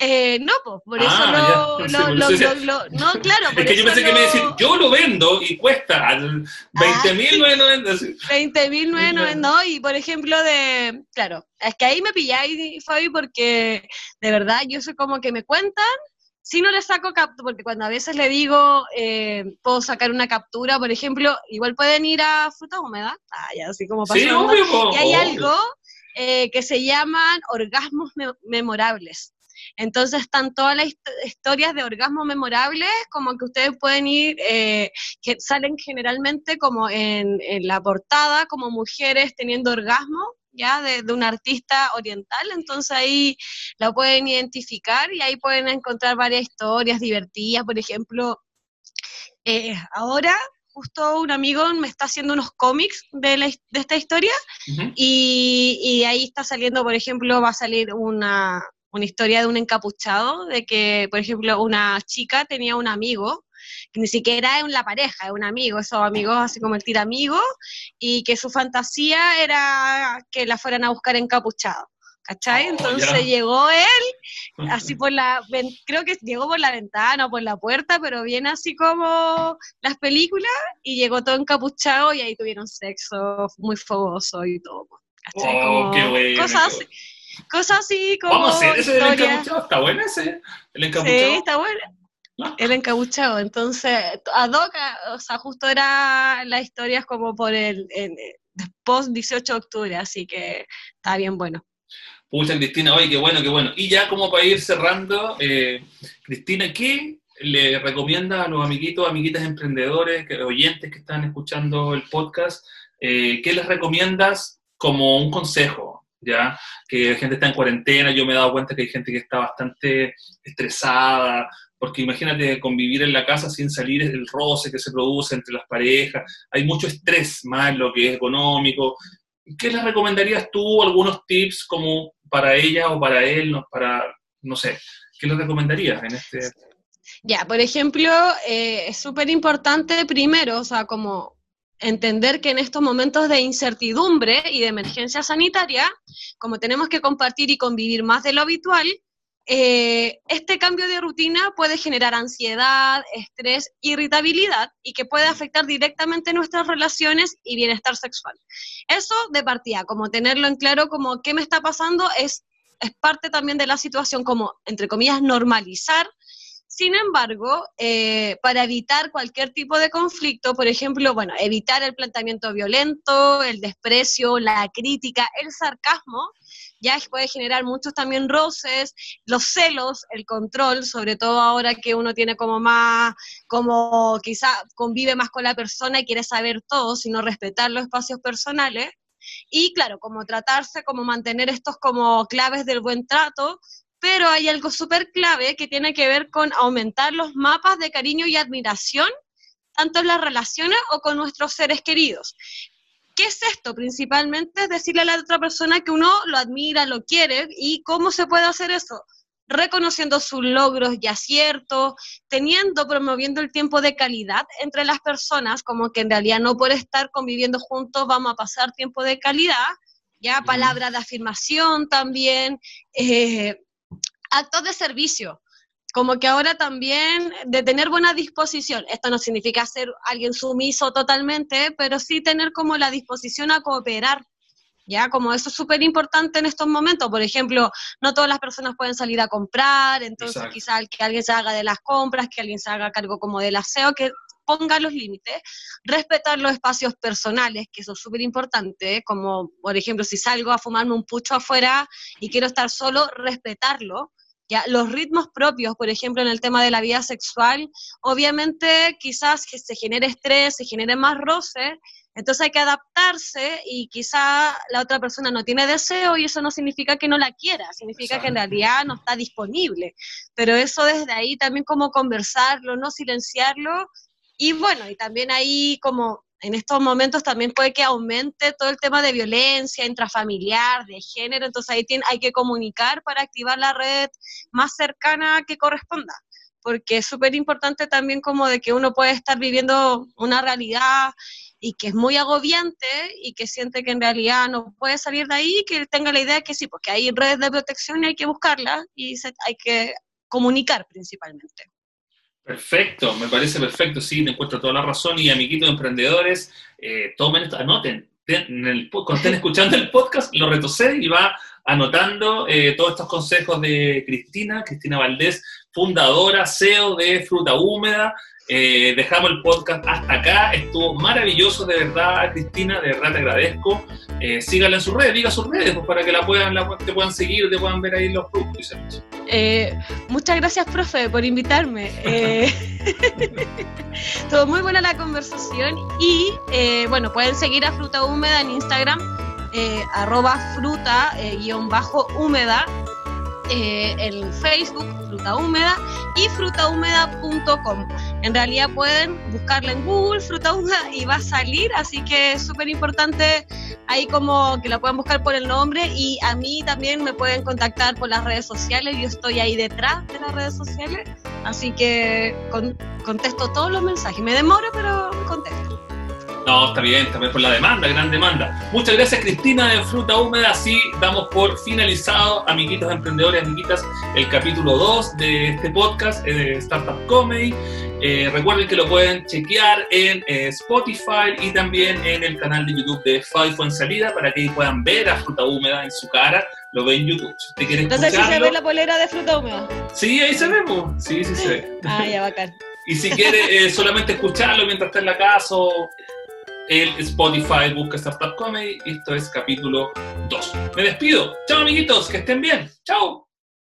B: Eh, no, pues, por eso ah, lo, lo, lo, no, claro.
A: es que yo pensé que me decir, yo lo vendo y cuesta 20 mil
B: ah, 20 mil no, y por ejemplo de, claro, es que ahí me pilláis, Fabi, porque de verdad yo sé como que me cuentan, si no le saco captura, porque cuando a veces le digo, eh, puedo sacar una captura, por ejemplo, igual pueden ir a frutas húmedas, ah, ya, así como pasa. Sí, y hay algo eh, que se llaman orgasmos memorables. Entonces están todas las historias de orgasmo memorables, como que ustedes pueden ir, eh, que salen generalmente como en, la portada, como mujeres teniendo orgasmo, ya de, un artista oriental, entonces ahí lo pueden identificar y ahí pueden encontrar varias historias divertidas, por ejemplo, eh, ahora justo un amigo me está haciendo unos cómics de, esta historia y, y, ahí está saliendo, por ejemplo, va a salir una, una historia de un encapuchado, de que, por ejemplo, una chica tenía un amigo, que ni siquiera es la pareja, es un amigo, esos amigos así como el tiramigo, y que su fantasía era que la fueran a buscar encapuchado. ¿Cachai? Oh, Entonces llegó él, así por la, creo que llegó por la ventana o por la puerta, pero bien así como las películas, y llegó todo encapuchado y ahí tuvieron sexo muy fogoso y todo. ¿Cachai?
A: Oh, qué bueno,
B: cosas, Cosas así como.
A: Vamos a hacer ese del encapuchado. ¿Está bueno ese? El encapuchado.
B: Sí, está bueno. Ah. El encapuchado. Entonces, ad hoc, o sea, justo era las historias como por el, post 18 de octubre, así que está bien bueno.
A: Pucha, Cristina, oye, qué bueno, qué bueno. Y ya como para ir cerrando, eh, Cristina, ¿qué le recomienda a los amiguitos, amiguitas emprendedores, oyentes que están escuchando el podcast, eh, qué les recomiendas como un consejo? Ya que la gente está en cuarentena, yo me he dado cuenta que hay gente que está bastante estresada, porque imagínate convivir en la casa sin salir el roce que se produce entre las parejas, hay mucho estrés más lo que es económico. ¿Qué les recomendarías tú, algunos tips como para ella o para él, para, no sé, qué les recomendarías en este...
B: Ya, por ejemplo, eh, es súper importante primero, o sea, como entender que en estos momentos de incertidumbre y de emergencia sanitaria, como tenemos que compartir y convivir más de lo habitual, eh, este cambio de rutina puede generar ansiedad, estrés, irritabilidad y que puede afectar directamente nuestras relaciones y bienestar sexual. Eso de partida, como tenerlo en claro como qué me está pasando, es, es parte también de la situación como, entre comillas, normalizar Sin embargo, eh, para evitar cualquier tipo de conflicto, por ejemplo, bueno, evitar el planteamiento violento, el desprecio, la crítica, el sarcasmo, ya puede generar muchos también roces, los celos, el control, sobre todo ahora que uno tiene como más, como quizá convive más con la persona y quiere saber todo, sino respetar los espacios personales. Y claro, como tratarse, como mantener estos como claves del buen trato, pero hay algo súper clave que tiene que ver con aumentar los mapas de cariño y admiración, tanto en las relaciones o con nuestros seres queridos. ¿Qué es esto? Principalmente es decirle a la otra persona que uno lo admira, lo quiere, y cómo se puede hacer eso reconociendo sus logros y aciertos, teniendo, promoviendo el tiempo de calidad entre las personas, como que en realidad no por estar conviviendo juntos vamos a pasar tiempo de calidad, ya palabras de afirmación también, eh, actos de servicio, como que ahora también de tener buena disposición, esto no significa ser alguien sumiso totalmente, pero sí tener como la disposición a cooperar ¿ya? Como eso es súper importante en estos momentos. Por ejemplo, no todas las personas pueden salir a comprar, entonces quizás que alguien se haga de las compras, que alguien se haga cargo como del aseo, que ponga los límites, respetar los espacios personales, que eso es súper importante, como por ejemplo si salgo a fumarme un pucho afuera y quiero estar solo, respetarlo. Ya, los ritmos propios, por ejemplo, en el tema de la vida sexual, obviamente quizás que se genere estrés, se genere más roce, entonces hay que adaptarse y quizá la otra persona no tiene deseo y eso no significa que no la quiera, significa que en realidad no está disponible. Pero eso desde ahí también como conversarlo, no silenciarlo. Y bueno, y también ahí como en estos momentos también puede que aumente todo el tema de violencia intrafamiliar, de género, entonces ahí hay que comunicar para activar la red más cercana que corresponda porque es súper importante también como de que uno puede estar viviendo una realidad y que es muy agobiante y que siente que en realidad no puede salir de ahí, que tenga la idea que sí, porque hay redes de protección y hay que buscarlas y hay que comunicar principalmente.
A: Perfecto, me parece perfecto, sí, te encuentro toda la razón. Y amiguitos emprendedores, eh, tomen esto, anoten, en el, cuando estén escuchando el podcast, lo retroceden y va anotando eh, todos estos consejos de Cristina, Cristina Valdés, fundadora, CEO de Fruta Húmeda, eh, dejamos el podcast hasta acá. Estuvo maravilloso, de verdad, Cristina. De verdad te agradezco. Eh, sígala en sus redes, diga sus redes pues, para que la puedan, te puedan seguir, te puedan ver ahí los productos
B: eh, muchas gracias, profe, por invitarme. Eh, estuvo muy buena la conversación y bueno, pueden seguir a Fruta Húmeda en Instagram, arroba fruta guion bajo húmeda en Facebook, Fruta Húmeda, y frutahúmeda.com. En realidad pueden buscarla en Google, Fruta Húmeda, y va a salir, así que es súper importante ahí como que la puedan buscar por el nombre y a mí también me pueden contactar por las redes sociales, yo estoy ahí detrás de las redes sociales, así que contesto todos los mensajes, me demoro pero contesto.
A: No, está bien, también por la demanda, gran demanda. Muchas gracias Cristina de Fruta Húmeda. Así damos por finalizado, amiguitos emprendedores, amiguitas, el capítulo 2 de este podcast eh, de Startup Comedy. Eh, recuerden que lo pueden chequear en eh, Spotify y también en el canal de YouTube de Five en Salida para que puedan ver a Fruta Húmeda en su cara. Lo ven en YouTube. Si usted quiere
B: Entonces, si se ve la polera de Fruta Húmeda.
A: Sí, ahí se ve, Sí, sí se ve.
B: ah, ya bacán.
A: Y si quiere solamente escucharlo mientras está en la casa o el Spotify, busca Startup Comedy. Esto es capítulo 2. Me despido. Chao, amiguitos, que estén bien. Chao.